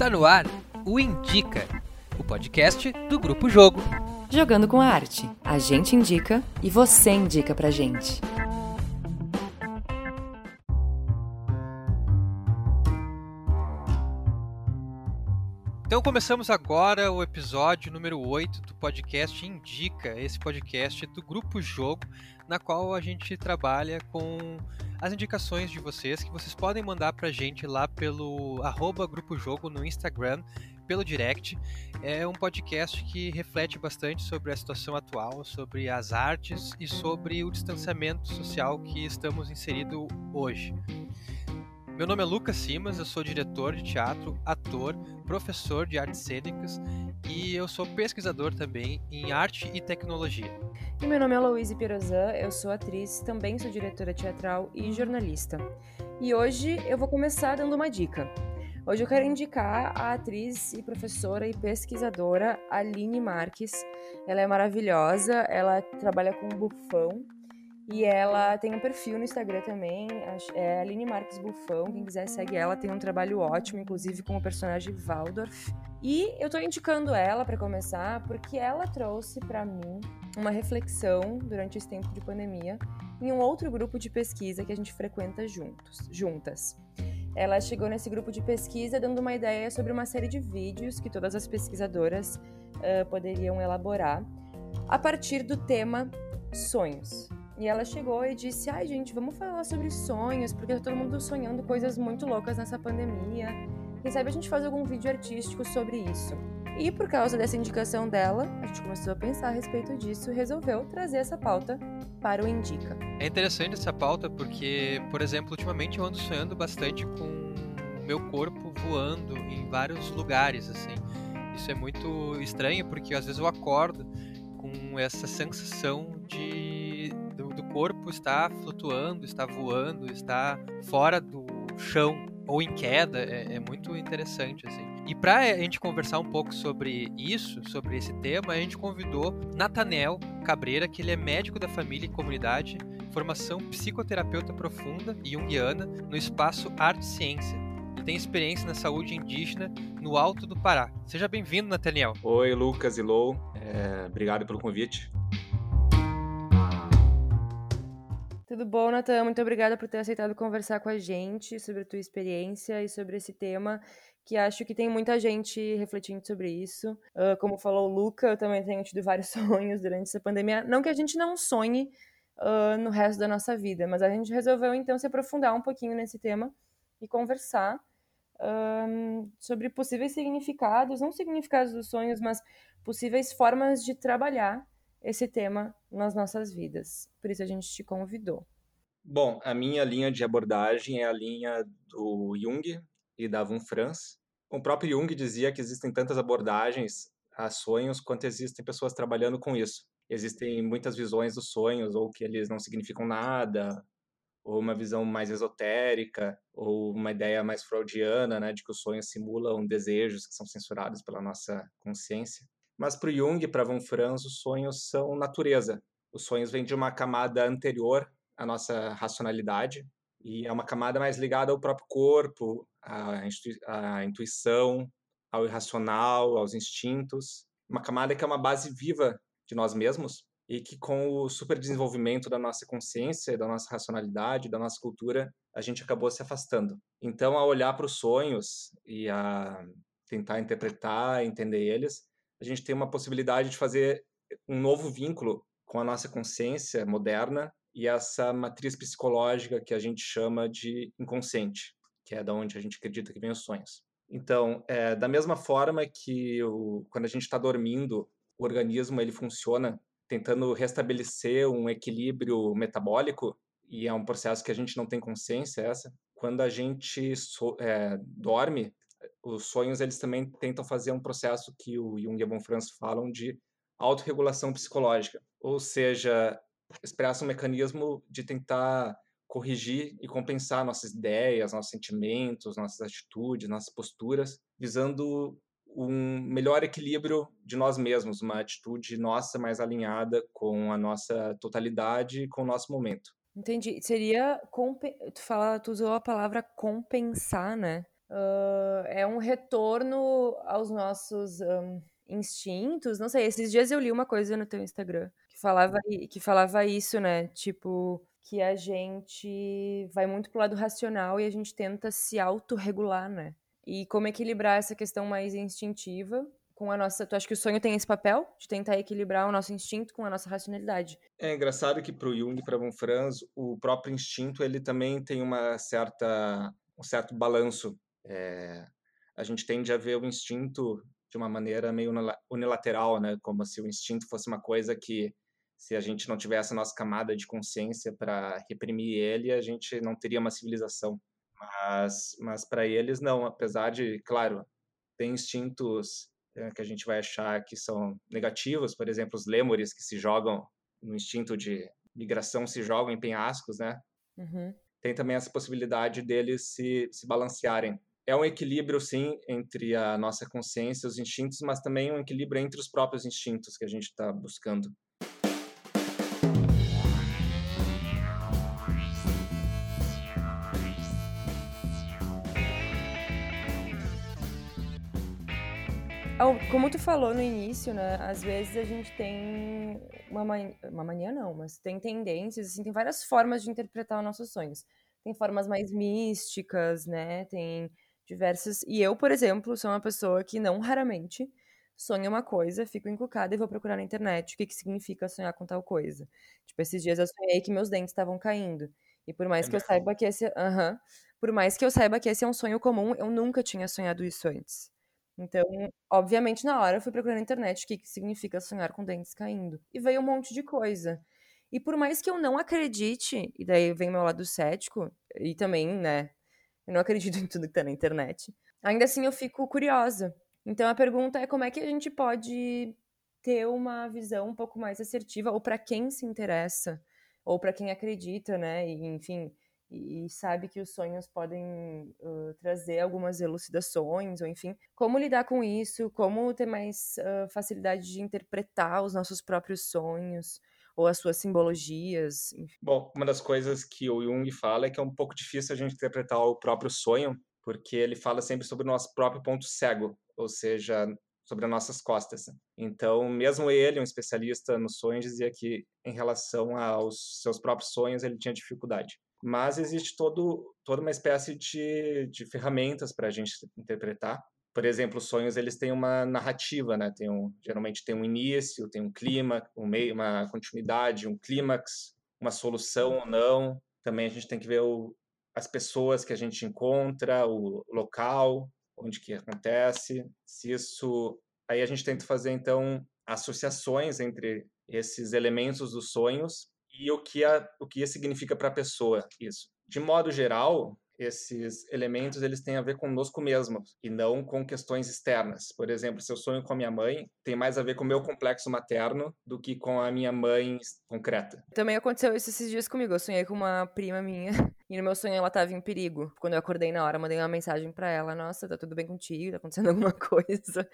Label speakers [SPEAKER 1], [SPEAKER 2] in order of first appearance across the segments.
[SPEAKER 1] Está no ar o Indica, o podcast do Grupo Jogo.
[SPEAKER 2] Jogando com a arte. A gente indica e você indica pra gente.
[SPEAKER 1] Então começamos agora o episódio número 8 do podcast Indica, esse podcast do Grupo Jogo, na qual a gente trabalha com as indicações de vocês que vocês podem mandar pra gente lá pelo arroba Grupo Jogo no Instagram, pelo direct. É um podcast que reflete bastante sobre a situação atual, sobre as artes e sobre o distanciamento social que estamos inseridos hoje. Meu nome é Lucas Simas, eu sou diretor de teatro, ator, professor de artes cênicas e eu sou pesquisador também em arte e tecnologia.
[SPEAKER 3] E meu nome é Louise Pirozan, eu sou atriz, também sou diretora teatral e jornalista. E hoje eu vou começar dando uma dica. Hoje eu quero indicar a atriz e professora e pesquisadora Aline Marques. Ela é maravilhosa, ela trabalha com bufão e ela tem um perfil no Instagram também, é Aline Marques Bufão. Quem quiser segue ela, tem um trabalho ótimo, inclusive com o personagem Waldorf. E eu tô indicando ela para começar porque ela trouxe para mim uma reflexão durante esse tempo de pandemia em um outro grupo de pesquisa que a gente frequenta juntos, juntas. Ela chegou nesse grupo de pesquisa dando uma ideia sobre uma série de vídeos que todas as pesquisadoras uh, poderiam elaborar a partir do tema sonhos. E ela chegou e disse: Ai, gente, vamos falar sobre sonhos, porque tá todo mundo sonhando coisas muito loucas nessa pandemia. Quem sabe a gente faz algum vídeo artístico sobre isso. E por causa dessa indicação dela, a gente começou a pensar a respeito disso e resolveu trazer essa pauta para o Indica.
[SPEAKER 1] É interessante essa pauta porque, por exemplo, ultimamente eu ando sonhando bastante com o meu corpo voando em vários lugares, assim. Isso é muito estranho porque às vezes eu acordo com essa sensação de corpo está flutuando, está voando, está fora do chão ou em queda, é, é muito interessante assim. E para a gente conversar um pouco sobre isso, sobre esse tema, a gente convidou Natanel Cabreira, que ele é médico da família e comunidade, formação psicoterapeuta profunda e junguiana no espaço Arte e Ciência. E tem experiência na saúde indígena no Alto do Pará. Seja bem-vindo, Nathaniel.
[SPEAKER 4] Oi, Lucas e Lou. É, obrigado pelo convite.
[SPEAKER 3] Tudo bom, Natan? Muito obrigada por ter aceitado conversar com a gente sobre a tua experiência e sobre esse tema, que acho que tem muita gente refletindo sobre isso. Uh, como falou o Luca, eu também tenho tido vários sonhos durante essa pandemia. Não que a gente não sonhe uh, no resto da nossa vida, mas a gente resolveu então se aprofundar um pouquinho nesse tema e conversar um, sobre possíveis significados, não significados dos sonhos, mas possíveis formas de trabalhar esse tema nas nossas vidas. Por isso a gente te convidou.
[SPEAKER 4] Bom, a minha linha de abordagem é a linha do Jung e da Von Franz. O próprio Jung dizia que existem tantas abordagens a sonhos quanto existem pessoas trabalhando com isso. Existem muitas visões dos sonhos, ou que eles não significam nada, ou uma visão mais esotérica, ou uma ideia mais freudiana, né, de que os sonhos simulam desejos que são censurados pela nossa consciência. Mas para Jung e para Von Franz, os sonhos são natureza. Os sonhos vêm de uma camada anterior à nossa racionalidade e é uma camada mais ligada ao próprio corpo, à, à intuição, ao irracional, aos instintos. Uma camada que é uma base viva de nós mesmos e que com o superdesenvolvimento da nossa consciência, da nossa racionalidade, da nossa cultura, a gente acabou se afastando. Então, ao olhar para os sonhos e a tentar interpretar, entender eles, a gente tem uma possibilidade de fazer um novo vínculo com a nossa consciência moderna e essa matriz psicológica que a gente chama de inconsciente, que é da onde a gente acredita que vem os sonhos. Então, é, da mesma forma que o, quando a gente está dormindo, o organismo ele funciona tentando restabelecer um equilíbrio metabólico e é um processo que a gente não tem consciência essa. Quando a gente so, é, dorme, os sonhos eles também tentam fazer um processo que o Jung e a Von Franz falam de autorregulação psicológica, ou seja, expressa um mecanismo de tentar corrigir e compensar nossas ideias, nossos sentimentos, nossas atitudes, nossas posturas, visando um melhor equilíbrio de nós mesmos, uma atitude nossa mais alinhada com a nossa totalidade e com o nosso momento.
[SPEAKER 3] Entendi. Seria tu fala, tu usou a palavra compensar, né? Uh, é um retorno aos nossos um, instintos. Não sei, esses dias eu li uma coisa no teu Instagram que falava, que falava isso, né? Tipo, que a gente vai muito pro lado racional e a gente tenta se autorregular, né? E como equilibrar essa questão mais instintiva com a nossa. Tu acha que o sonho tem esse papel de tentar equilibrar o nosso instinto com a nossa racionalidade?
[SPEAKER 4] É engraçado que para o Jung e para von Franz, o próprio instinto ele também tem uma certa um certo balanço. É, a gente tende a ver o instinto de uma maneira meio unilateral, né? Como se o instinto fosse uma coisa que se a gente não tivesse a nossa camada de consciência para reprimir ele, a gente não teria uma civilização. Mas, mas para eles, não. Apesar de, claro, tem instintos é, que a gente vai achar que são negativos, por exemplo, os lêmures que se jogam no instinto de migração, se jogam em penhascos, né?
[SPEAKER 3] Uhum.
[SPEAKER 4] Tem também essa possibilidade deles se, se balancearem. É um equilíbrio, sim, entre a nossa consciência os instintos, mas também um equilíbrio entre os próprios instintos que a gente está buscando.
[SPEAKER 3] Como tu falou no início, né? Às vezes a gente tem uma, man... uma mania, não, mas tem tendências, assim, tem várias formas de interpretar os nossos sonhos. Tem formas mais místicas, né? Tem diversas. E eu, por exemplo, sou uma pessoa que não raramente sonho uma coisa, fico encucada e vou procurar na internet o que, que significa sonhar com tal coisa. Tipo, esses dias eu sonhei que meus dentes estavam caindo. E por mais é que eu saiba que esse. Uhum, por mais que eu saiba que esse é um sonho comum, eu nunca tinha sonhado isso antes. Então, obviamente, na hora eu fui procurar na internet o que, que significa sonhar com dentes caindo. E veio um monte de coisa. E por mais que eu não acredite, e daí vem meu lado cético, e também, né, eu não acredito em tudo que tá na internet, ainda assim eu fico curiosa. Então a pergunta é como é que a gente pode ter uma visão um pouco mais assertiva, ou para quem se interessa, ou para quem acredita, né, e, enfim, e, sabe que os sonhos podem uh, trazer algumas elucidações, ou enfim, como lidar com isso, como ter mais uh, facilidade de interpretar os nossos próprios sonhos ou as suas simbologias. Enfim.
[SPEAKER 4] Bom, uma das coisas que o Jung fala é que é um pouco difícil a gente interpretar o próprio sonho, porque ele fala sempre sobre o nosso próprio ponto cego, ou seja, sobre as nossas costas. Então, mesmo ele, um especialista nos sonhos, dizia que em relação aos seus próprios sonhos ele tinha dificuldade mas existe todo, toda uma espécie de, de ferramentas para a gente interpretar. Por exemplo, os sonhos eles têm uma narrativa, né? Tem um, geralmente tem um início, tem um clima, um meio, uma continuidade, um clímax, uma solução ou não. Também a gente tem que ver o, as pessoas que a gente encontra, o local onde que acontece. Se isso, aí a gente tenta fazer então associações entre esses elementos dos sonhos e o que, a, o que significa para a pessoa isso. De modo geral, esses elementos eles têm a ver conosco mesmos e não com questões externas. Por exemplo, se eu sonho com a minha mãe, tem mais a ver com o meu complexo materno do que com a minha mãe concreta.
[SPEAKER 3] Também aconteceu isso esses dias comigo. Eu sonhei com uma prima minha e no meu sonho ela estava em perigo. Quando eu acordei na hora, mandei uma mensagem para ela: "Nossa, tá tudo bem contigo? Tá acontecendo alguma coisa?"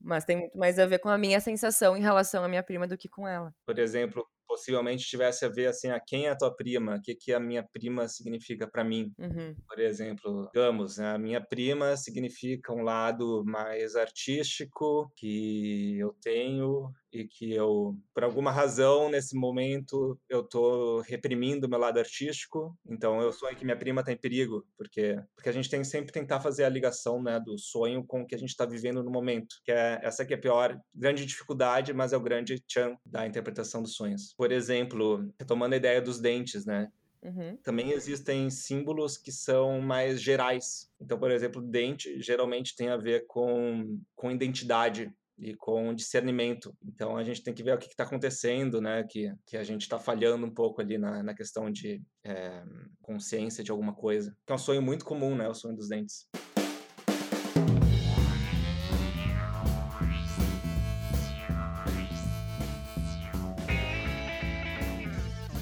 [SPEAKER 3] Mas tem muito mais a ver com a minha sensação em relação à minha prima do que com ela.
[SPEAKER 4] Por exemplo, possivelmente tivesse a ver assim, a quem é a tua prima, o que que a minha prima significa para mim.
[SPEAKER 3] Uhum.
[SPEAKER 4] Por exemplo, digamos, né, a minha prima significa um lado mais artístico que eu tenho e que eu, por alguma razão, nesse momento, eu tô reprimindo o meu lado artístico. Então, eu sonho que minha prima tá em perigo, porque porque a gente tem que sempre tentar fazer a ligação, né, do sonho com o que a gente está vivendo no momento, que é essa que é a pior grande dificuldade, mas é o grande chan da interpretação dos sonhos. Por exemplo, retomando a ideia dos dentes, né?
[SPEAKER 3] Uhum.
[SPEAKER 4] Também existem símbolos que são mais gerais. Então, por exemplo, dente geralmente tem a ver com, com identidade e com discernimento. Então a gente tem que ver o que está acontecendo, né? Que, que a gente está falhando um pouco ali na, na questão de é, consciência de alguma coisa. Que é um sonho muito comum, né? O sonho dos dentes.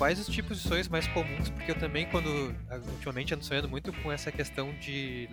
[SPEAKER 1] quais os tipos de sonhos mais comuns, porque eu também, quando ultimamente ando sonhando muito com essa questão de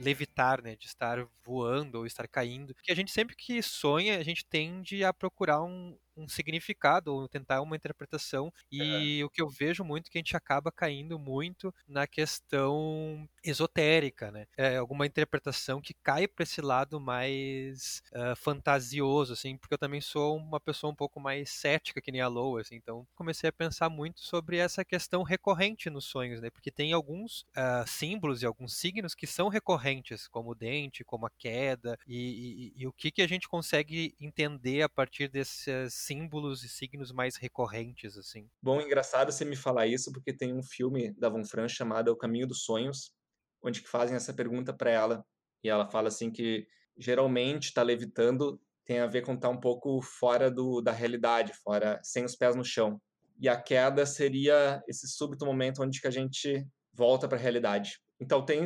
[SPEAKER 1] levitar, né, de estar voando ou estar caindo, porque a gente sempre que sonha, a gente tende a procurar um, um significado ou tentar uma interpretação. E o que eu vejo muito é que a gente acaba caindo muito na questão esotérica, né? É alguma interpretação que cai para esse lado mais uh, fantasioso, assim, porque eu também sou uma pessoa um pouco mais cética que nem a Lou, assim, então comecei a pensar muito sobre essa questão recorrente nos sonhos, né? Porque tem alguns uh, símbolos e alguns signos que são recorrentes, como o dente, como a queda, e, e, e o que, que a gente consegue entender a partir desses símbolos e signos mais recorrentes, assim.
[SPEAKER 4] Bom, engraçado você me falar isso, porque tem um filme da Von Franz chamado O Caminho dos Sonhos, onde fazem essa pergunta para ela, e ela fala assim que geralmente está levitando tem a ver com estar tá um pouco fora do, da realidade, fora sem os pés no chão. E a queda seria esse súbito momento onde que a gente volta para a realidade. Então tem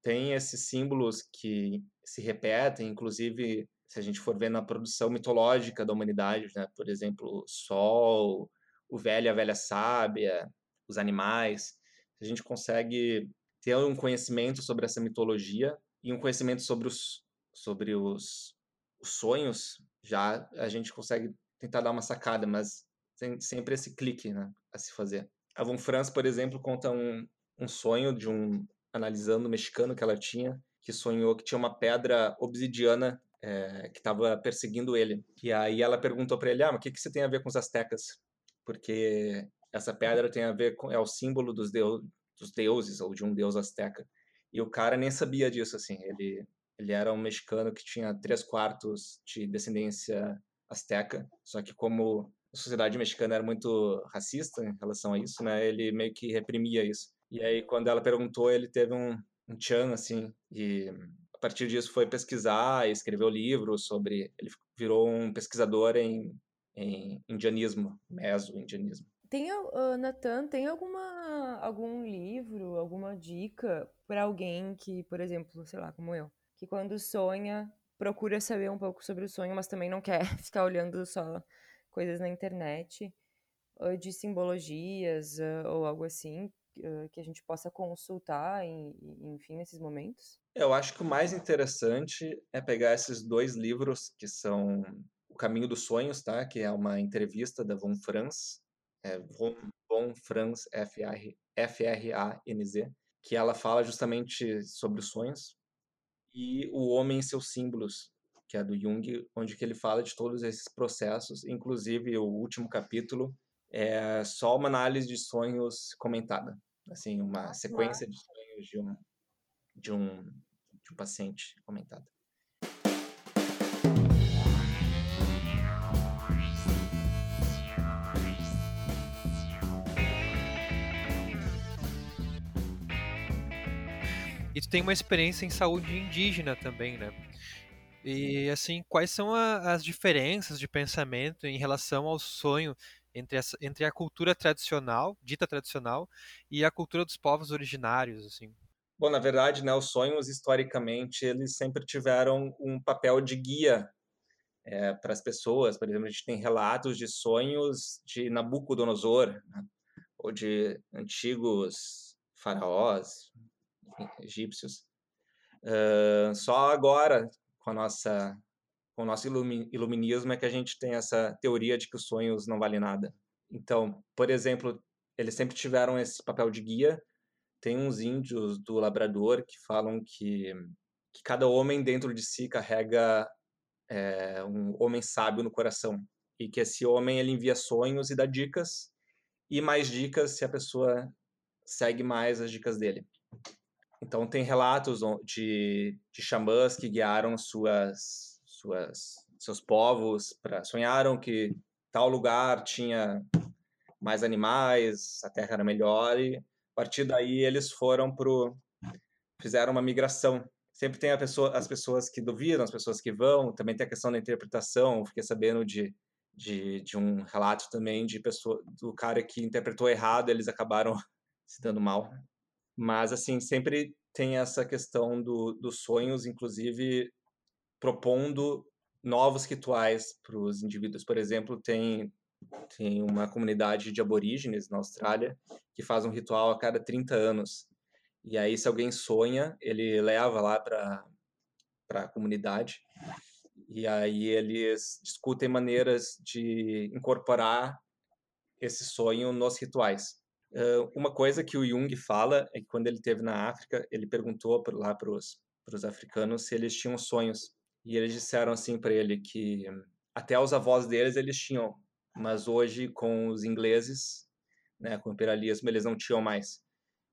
[SPEAKER 4] tem esses símbolos que se repetem, inclusive se a gente for ver na produção mitológica da humanidade, né? por exemplo, o sol, o velho a velha sábia, os animais, a gente consegue ter um conhecimento sobre essa mitologia e um conhecimento sobre os, sobre os, os sonhos, já a gente consegue tentar dar uma sacada, mas tem sempre esse clique né, a se fazer. A Von Franz, por exemplo, conta um, um sonho de um analisando mexicano que ela tinha, que sonhou que tinha uma pedra obsidiana é, que estava perseguindo ele. E aí ela perguntou para ele: Ah, mas o que, que você tem a ver com os astecas? Porque essa pedra tem a ver com. é o símbolo dos, deu, dos deuses, ou de um deus asteca. E o cara nem sabia disso, assim. Ele, ele era um mexicano que tinha três quartos de descendência asteca, só que como a sociedade mexicana era muito racista em relação a isso, né? Ele meio que reprimia isso. E aí, quando ela perguntou, ele teve um, um tchan, assim, e a partir disso foi pesquisar escreveu livros sobre. Ele virou um pesquisador em, em indianismo, meso-indianismo.
[SPEAKER 3] Tem, uh, Nathan, tem alguma, algum livro, alguma dica para alguém que, por exemplo, sei lá, como eu, que quando sonha, procura saber um pouco sobre o sonho, mas também não quer ficar olhando só coisas na internet, de simbologias ou algo assim, que a gente possa consultar, enfim, nesses momentos?
[SPEAKER 4] Eu acho que o mais interessante é pegar esses dois livros que são O Caminho dos Sonhos, tá? Que é uma entrevista da Von Franz, é Von, Von Franz F-R-A-N-Z, que ela fala justamente sobre os sonhos, e O Homem e seus Símbolos, que é do Jung, onde que ele fala de todos esses processos, inclusive o último capítulo é só uma análise de sonhos comentada, assim, uma sequência de sonhos de um, de um, de um paciente comentada.
[SPEAKER 1] E tu tem uma experiência em saúde indígena também, né? E assim, quais são a, as diferenças de pensamento em relação ao sonho entre, essa, entre a cultura tradicional, dita tradicional, e a cultura dos povos originários, assim?
[SPEAKER 4] Bom, na verdade, né, os sonhos historicamente eles sempre tiveram um papel de guia é, para as pessoas. Por exemplo, a gente tem relatos de sonhos de Nabucodonosor, né, ou de antigos faraós, egípcios. Uh, só agora, com a nossa com o nosso iluminismo, é que a gente tem essa teoria de que os sonhos não valem nada. Então, por exemplo, eles sempre tiveram esse papel de guia. Tem uns índios do Labrador que falam que, que cada homem dentro de si carrega é, um homem sábio no coração e que esse homem ele envia sonhos e dá dicas e mais dicas se a pessoa segue mais as dicas dele. Então, tem relatos de, de xamãs que guiaram suas, suas, seus povos, para sonharam que tal lugar tinha mais animais, a terra era melhor, e a partir daí eles foram pro. fizeram uma migração. Sempre tem pessoa, as pessoas que duvidam, as pessoas que vão, também tem a questão da interpretação. Fiquei sabendo de, de, de um relato também de pessoa, do cara que interpretou errado, eles acabaram se dando mal. Mas, assim, sempre tem essa questão do, dos sonhos, inclusive propondo novos rituais para os indivíduos. Por exemplo, tem, tem uma comunidade de aborígenes na Austrália que faz um ritual a cada 30 anos. E aí, se alguém sonha, ele leva lá para a comunidade E aí eles discutem maneiras de incorporar esse sonho nos rituais. Uma coisa que o Jung fala é que quando ele esteve na África, ele perguntou lá para os africanos se eles tinham sonhos. E eles disseram assim para ele que até os avós deles eles tinham, mas hoje com os ingleses, né, com o imperialismo, eles não tinham mais.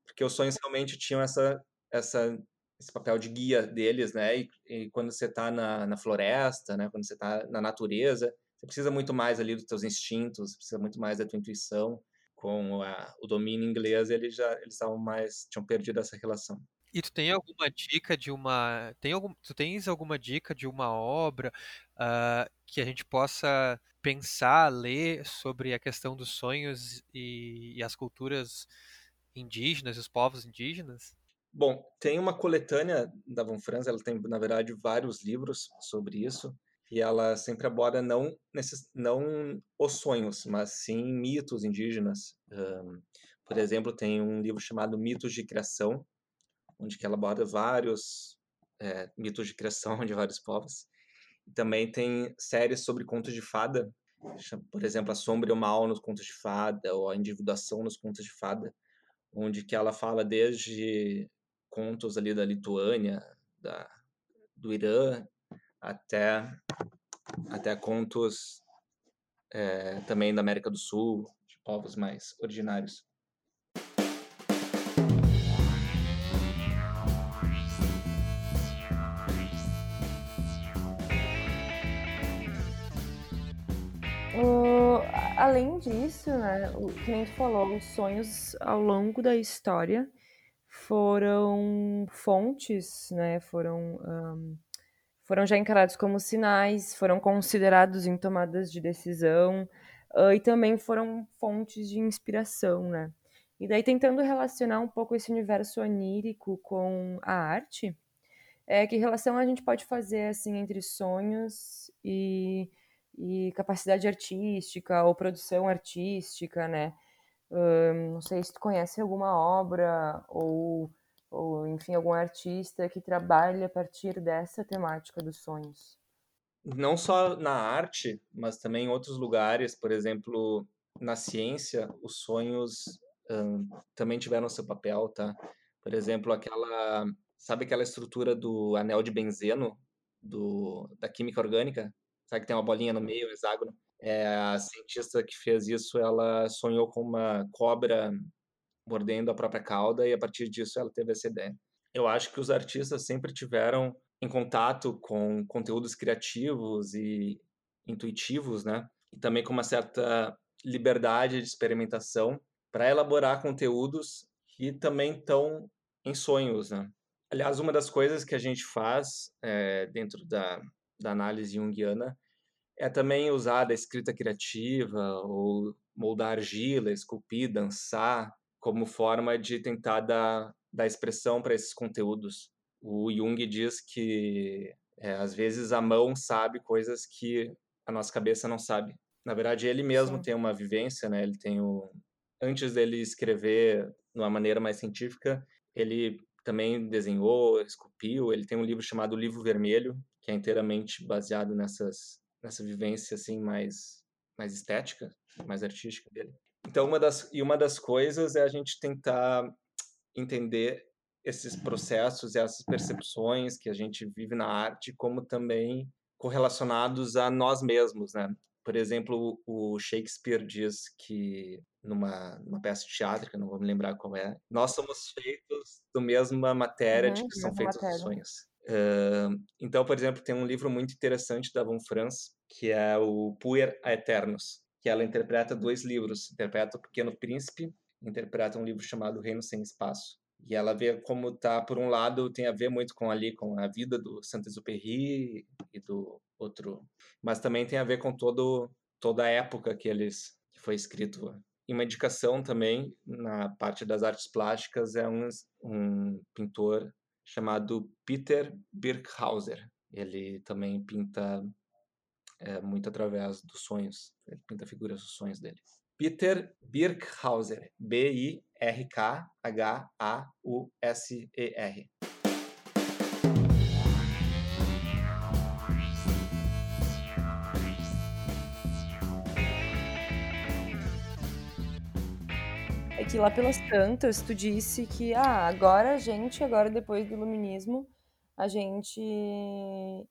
[SPEAKER 4] Porque os sonhos realmente tinham essa essa esse papel de guia deles, né? E, e quando você está na, na floresta, né? Quando você está na natureza, você precisa muito mais ali dos teus instintos, precisa muito mais da tua intuição. Com a, o domínio inglês, eles já eles mais tinham perdido essa relação.
[SPEAKER 1] E tu tem alguma dica de uma. Tem algum, tu tens alguma dica de uma obra uh, que a gente possa pensar, ler sobre a questão dos sonhos e, e as culturas indígenas, os povos indígenas?
[SPEAKER 4] Bom, tem uma coletânea da Von Franz, ela tem, na verdade, vários livros sobre isso, e ela sempre aborda não, nesses, não os sonhos, mas sim mitos indígenas. Um, por exemplo, tem um livro chamado Mitos de Criação, onde ela aborda vários é, mitos de criação de vários povos. Também tem séries sobre contos de fada, por exemplo, A Sombra e o Mal nos contos de fada, ou A Individuação nos contos de fada, onde que ela fala desde contos ali da Lituânia, da, do Irã, até, até contos é, também da América do Sul, de povos mais originários.
[SPEAKER 3] Além disso, né, o que a gente falou, os sonhos ao longo da história foram fontes, né, foram, um, foram já encarados como sinais, foram considerados em tomadas de decisão uh, e também foram fontes de inspiração, né. E daí tentando relacionar um pouco esse universo onírico com a arte, é, que relação a gente pode fazer assim entre sonhos e, e capacidade artística ou produção artística, né? não sei se tu conhece alguma obra ou, ou, enfim, algum artista que trabalhe a partir dessa temática dos sonhos.
[SPEAKER 4] Não só na arte, mas também em outros lugares, por exemplo, na ciência, os sonhos também tiveram seu papel, tá? Por exemplo, aquela, sabe aquela estrutura do anel de benzeno do, da química orgânica? Sabe que tem uma bolinha no meio, um hexágono? É, a cientista que fez isso, ela sonhou com uma cobra mordendo a própria cauda e a partir disso ela teve essa ideia. Eu acho que os artistas sempre tiveram em contato com conteúdos criativos e intuitivos, né? E também com uma certa liberdade de experimentação para elaborar conteúdos que também estão em sonhos, né? Aliás, uma das coisas que a gente faz é, dentro da, da análise junguiana é também usar a escrita criativa ou moldar argila, esculpir, dançar, como forma de tentar dar, dar expressão para esses conteúdos. O Jung diz que é, às vezes a mão sabe coisas que a nossa cabeça não sabe. Na verdade, ele mesmo Sim. tem uma vivência, né? Ele tem o antes dele escrever de uma maneira mais científica, ele também desenhou, esculpiu. Ele tem um livro chamado Livro Vermelho, que é inteiramente baseado nessas nessa vivência assim mais mais estética, mais artística dele. Então uma das e uma das coisas é a gente tentar entender esses processos e essas percepções que a gente vive na arte como também correlacionados a nós mesmos, né? Por exemplo, o Shakespeare diz que numa, numa peça de teatro, que eu não vou me lembrar qual é, nós somos feitos da mesma matéria uhum, de que são feitos matéria. os sonhos. Uh, então, por exemplo, tem um livro muito interessante da Von Franz, que é o Puer a Eternos, que ela interpreta dois livros. Interpreta O Pequeno Príncipe, interpreta um livro chamado Reino Sem Espaço. E ela vê como tá, por um lado, tem a ver muito com ali com a vida do Saint-Exupéry e do outro, mas também tem a ver com todo toda a época que eles que foi escrito. E uma indicação também na parte das artes plásticas é um, um pintor chamado Peter Birkhauser. Ele também pinta é, muito através dos sonhos. Ele pinta figuras dos sonhos dele. Peter Birkhauser. B-I-R-K-H-A-U-S-E-R.
[SPEAKER 3] Que lá pelas tantas tu disse que ah, agora a gente, agora depois do iluminismo, a gente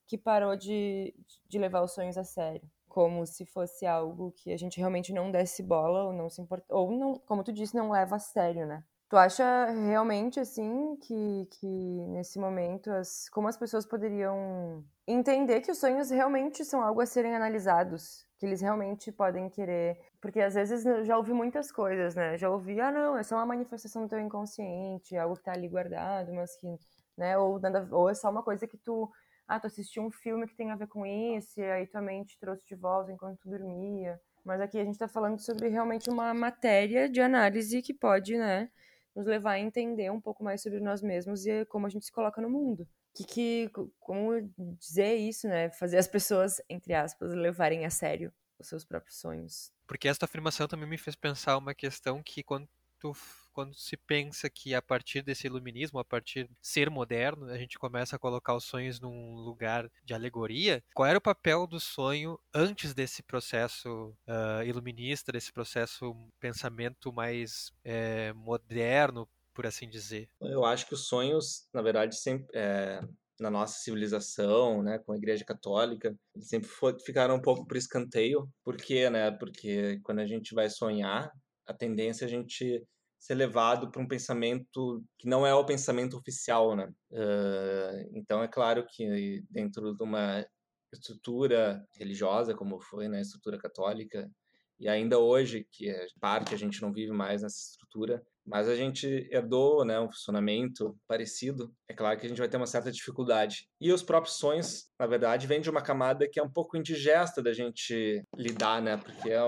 [SPEAKER 3] que parou de, de levar os sonhos a sério. Como se fosse algo que a gente realmente não desse bola ou não se importa. Ou não, como tu disse, não leva a sério, né? Tu acha realmente assim que, que nesse momento as, como as pessoas poderiam entender que os sonhos realmente são algo a serem analisados, que eles realmente podem querer, porque às vezes já ouvi muitas coisas, né? Já ouvi, ah, não, é só uma manifestação do teu inconsciente, algo que tá ali guardado, mas que, né, ou nada, ou é só uma coisa que tu, ah, tu assistiu um filme que tem a ver com isso, e aí tua mente trouxe de volta enquanto tu dormia. Mas aqui a gente tá falando sobre realmente uma matéria de análise que pode, né, nos levar a entender um pouco mais sobre nós mesmos e como a gente se coloca no mundo. Que, que como dizer isso, né? Fazer as pessoas, entre aspas, levarem a sério os seus próprios sonhos.
[SPEAKER 1] Porque esta afirmação também me fez pensar uma questão que quando tu quando se pensa que a partir desse iluminismo, a partir de ser moderno, a gente começa a colocar os sonhos num lugar de alegoria, qual era o papel do sonho antes desse processo uh, iluminista, desse processo pensamento mais é, moderno, por assim dizer?
[SPEAKER 4] Eu acho que os sonhos, na verdade, sempre é, na nossa civilização, né, com a Igreja Católica, sempre foi, ficaram um pouco por escanteio. Por quê, né? Porque quando a gente vai sonhar, a tendência é a gente ser levado para um pensamento que não é o pensamento oficial, né? Uh, então é claro que dentro de uma estrutura religiosa como foi na né, estrutura católica e ainda hoje que é parte a gente não vive mais nessa estrutura mas a gente herdou né, um funcionamento parecido, é claro que a gente vai ter uma certa dificuldade. E os próprios sonhos, na verdade, vêm de uma camada que é um pouco indigesta da gente lidar, né? Porque é,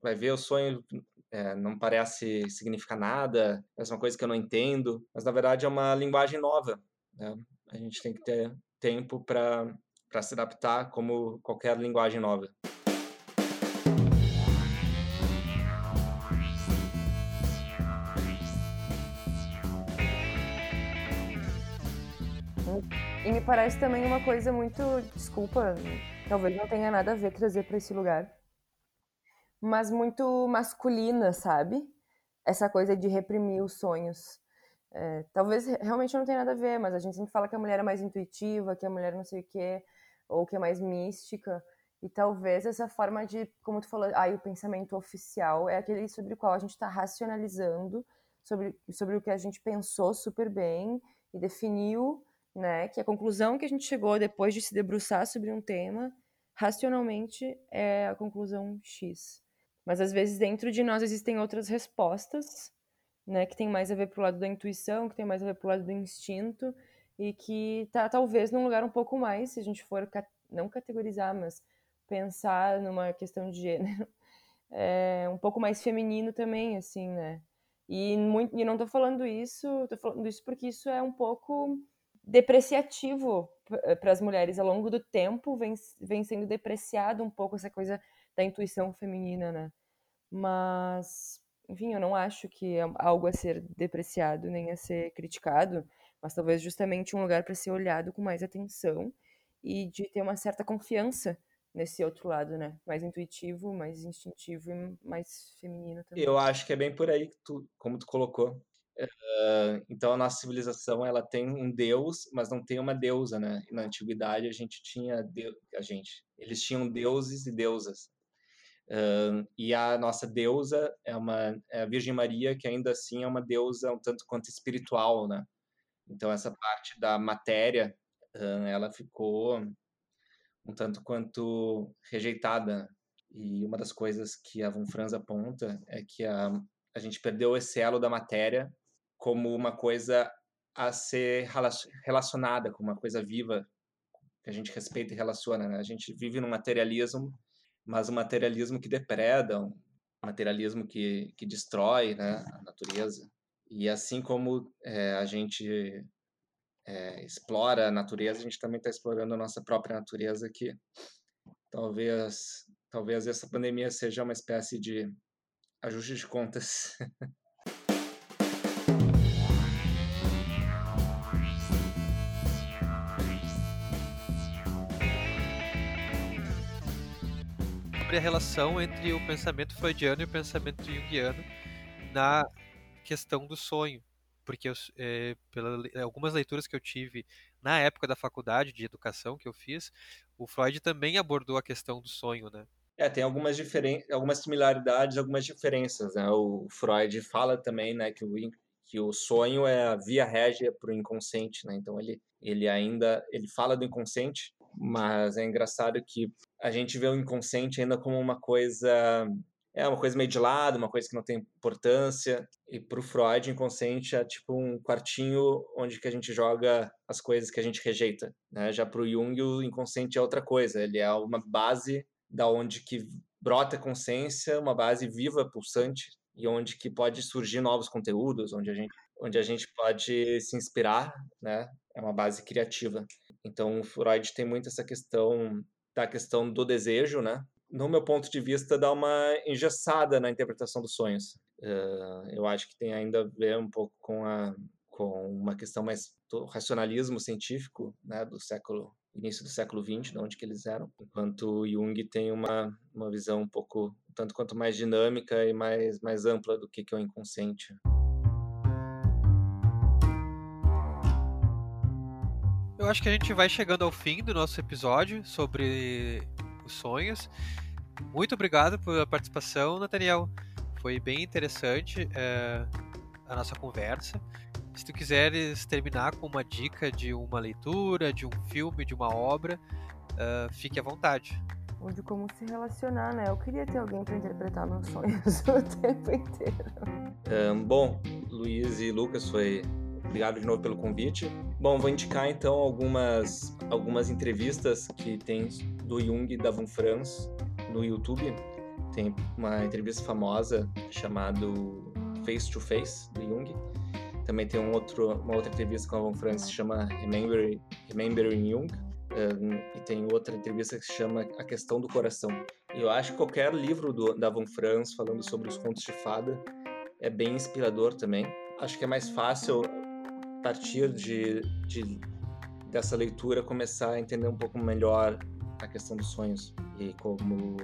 [SPEAKER 4] vai ver o sonho é, não parece significar nada, é uma coisa que eu não entendo, mas na verdade é uma linguagem nova. Né? A gente tem que ter tempo para se adaptar como qualquer linguagem nova.
[SPEAKER 3] E me parece também uma coisa muito. Desculpa, talvez não tenha nada a ver trazer para esse lugar, mas muito masculina, sabe? Essa coisa de reprimir os sonhos. É, talvez realmente não tenha nada a ver, mas a gente sempre fala que a mulher é mais intuitiva, que a mulher não sei o quê, ou que é mais mística. E talvez essa forma de, como tu falou, aí o pensamento oficial é aquele sobre o qual a gente está racionalizando, sobre, sobre o que a gente pensou super bem e definiu, né? Que a conclusão que a gente chegou depois de se debruçar sobre um tema, racionalmente, é a conclusão X. Mas às vezes dentro de nós existem outras respostas, né, que tem mais a ver pro lado da intuição, que tem mais a ver pro lado do instinto e que tá talvez num lugar um pouco mais, se a gente for não categorizar, mas pensar numa questão de gênero, é um pouco mais feminino também, assim, né? E, muito, e não tô falando isso, tô falando isso porque isso é um pouco depreciativo para as mulheres ao longo do tempo, vem, vem sendo depreciado um pouco essa coisa da intuição feminina, né? Mas, enfim, eu não acho que é algo a ser depreciado nem a ser criticado, mas talvez justamente um lugar para ser olhado com mais atenção e de ter uma certa confiança nesse outro lado, né? Mais intuitivo, mais instintivo e mais feminino também.
[SPEAKER 4] Eu acho que é bem por aí que tu, como tu colocou. Uh, então a nossa civilização ela tem um deus, mas não tem uma deusa, né? Na antiguidade a gente tinha deus, a gente, eles tinham deuses e deusas. Uh, e a nossa deusa é uma é a Virgem Maria, que ainda assim é uma deusa um tanto quanto espiritual, né? Então essa parte da matéria, uh, ela ficou um tanto quanto rejeitada. E uma das coisas que a Von Franz aponta é que a, a gente perdeu esse elo da matéria como uma coisa a ser relacionada, como uma coisa viva que a gente respeita e relaciona. Né? A gente vive num materialismo mas um materialismo que depreda, um materialismo que, que destrói né, a natureza. E assim como é, a gente é, explora a natureza, a gente também está explorando a nossa própria natureza, que talvez, talvez essa pandemia seja uma espécie de ajuste de contas.
[SPEAKER 1] sobre a relação entre o pensamento freudiano e o pensamento junguiano na questão do sonho, porque eu, é, pelas algumas leituras que eu tive na época da faculdade de educação que eu fiz, o Freud também abordou a questão do sonho, né?
[SPEAKER 4] É, tem algumas diferen... algumas similaridades, algumas diferenças, né? O Freud fala também, né, que o que o sonho é a via régia para o inconsciente, né? Então ele ele ainda ele fala do inconsciente, mas é engraçado que a gente vê o inconsciente ainda como uma coisa é uma coisa meio de lado, uma coisa que não tem importância. E para o Freud, inconsciente é tipo um quartinho onde que a gente joga as coisas que a gente rejeita. Né? Já para o Jung, o inconsciente é outra coisa. Ele é uma base da onde que brota a consciência, uma base viva, pulsante, e onde que pode surgir novos conteúdos, onde a gente, onde a gente pode se inspirar, né? É uma base criativa. Então, o Freud tem muito essa questão da questão do desejo, né? no meu ponto de vista, dá uma engessada na interpretação dos sonhos. Uh, eu acho que tem ainda a ver um pouco com, a, com uma questão mais do racionalismo científico né, do século início do século XX, de onde que eles eram, enquanto Jung tem uma, uma visão um pouco tanto quanto mais dinâmica e mais mais ampla do que, que é o inconsciente.
[SPEAKER 1] Eu acho que a gente vai chegando ao fim do nosso episódio sobre os sonhos. Muito obrigado pela participação, Nathaniel. Foi bem interessante é, a nossa conversa. Se tu quiseres terminar com uma dica de uma leitura, de um filme, de uma obra, uh, fique à vontade.
[SPEAKER 3] Ou de como se relacionar, né? Eu queria ter alguém para interpretar meus sonhos o tempo inteiro.
[SPEAKER 4] Um, bom, Luiz e Lucas, foi obrigado de novo pelo convite. Bom, vou indicar então algumas, algumas entrevistas que tem do Jung da Von Franz no YouTube. Tem uma entrevista famosa chamada Face to Face do Jung. Também tem um outro, uma outra entrevista com a Von Franz que se chama Remember, Remembering Jung. Um, e tem outra entrevista que se chama A Questão do Coração. Eu acho que qualquer livro do, da Von Franz falando sobre os contos de fada é bem inspirador também. Acho que é mais fácil partir de, de dessa leitura começar a entender um pouco melhor a questão dos sonhos e como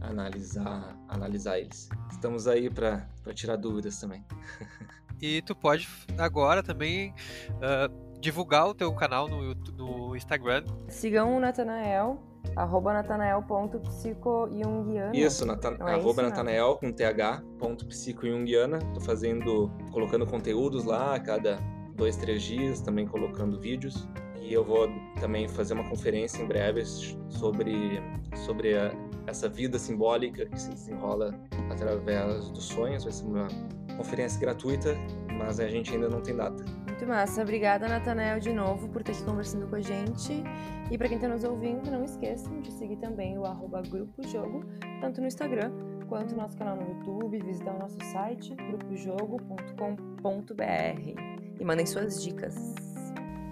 [SPEAKER 4] analisar, analisar eles. Estamos aí para tirar dúvidas também.
[SPEAKER 1] e tu pode agora também uh, divulgar o teu canal no, no Instagram.
[SPEAKER 3] Sigam o Natanael, arroba natanael.psicoyungiana.
[SPEAKER 4] Isso, nata, é arroba isso, natanael com th, ponto psicoyungiana. Tô fazendo, colocando conteúdos lá a cada dois, três dias, também colocando vídeos. E eu vou também fazer uma conferência em breve sobre, sobre a, essa vida simbólica que se desenrola através dos sonhos. Vai ser uma conferência gratuita, mas a gente ainda não tem data.
[SPEAKER 3] Muito massa. Obrigada, Natanael, de novo, por ter aqui conversando com a gente. E para quem está nos ouvindo, não esqueçam de seguir também o arroba Grupo Jogo, tanto no Instagram quanto no nosso canal no YouTube, visitar o nosso site, grupojogo.com.br e mandem suas dicas.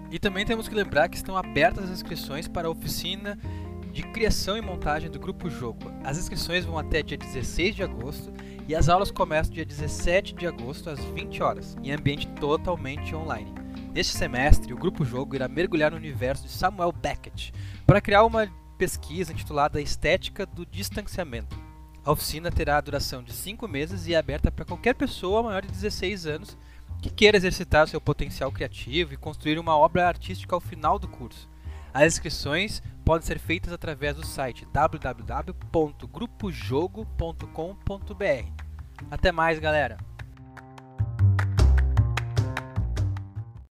[SPEAKER 1] E também temos que lembrar que estão abertas as inscrições para a oficina de criação e montagem do Grupo Jogo. As inscrições vão até dia 16 de agosto e as aulas começam dia 17 de agosto às 20 horas, em ambiente totalmente online. Neste semestre, o Grupo Jogo irá mergulhar no universo de Samuel Beckett para criar uma pesquisa intitulada Estética do Distanciamento. A oficina terá a duração de 5 meses e é aberta para qualquer pessoa maior de 16 anos que queira exercitar seu potencial criativo e construir uma obra artística ao final do curso. As inscrições podem ser feitas através do site www.grupojogo.com.br. Até mais, galera!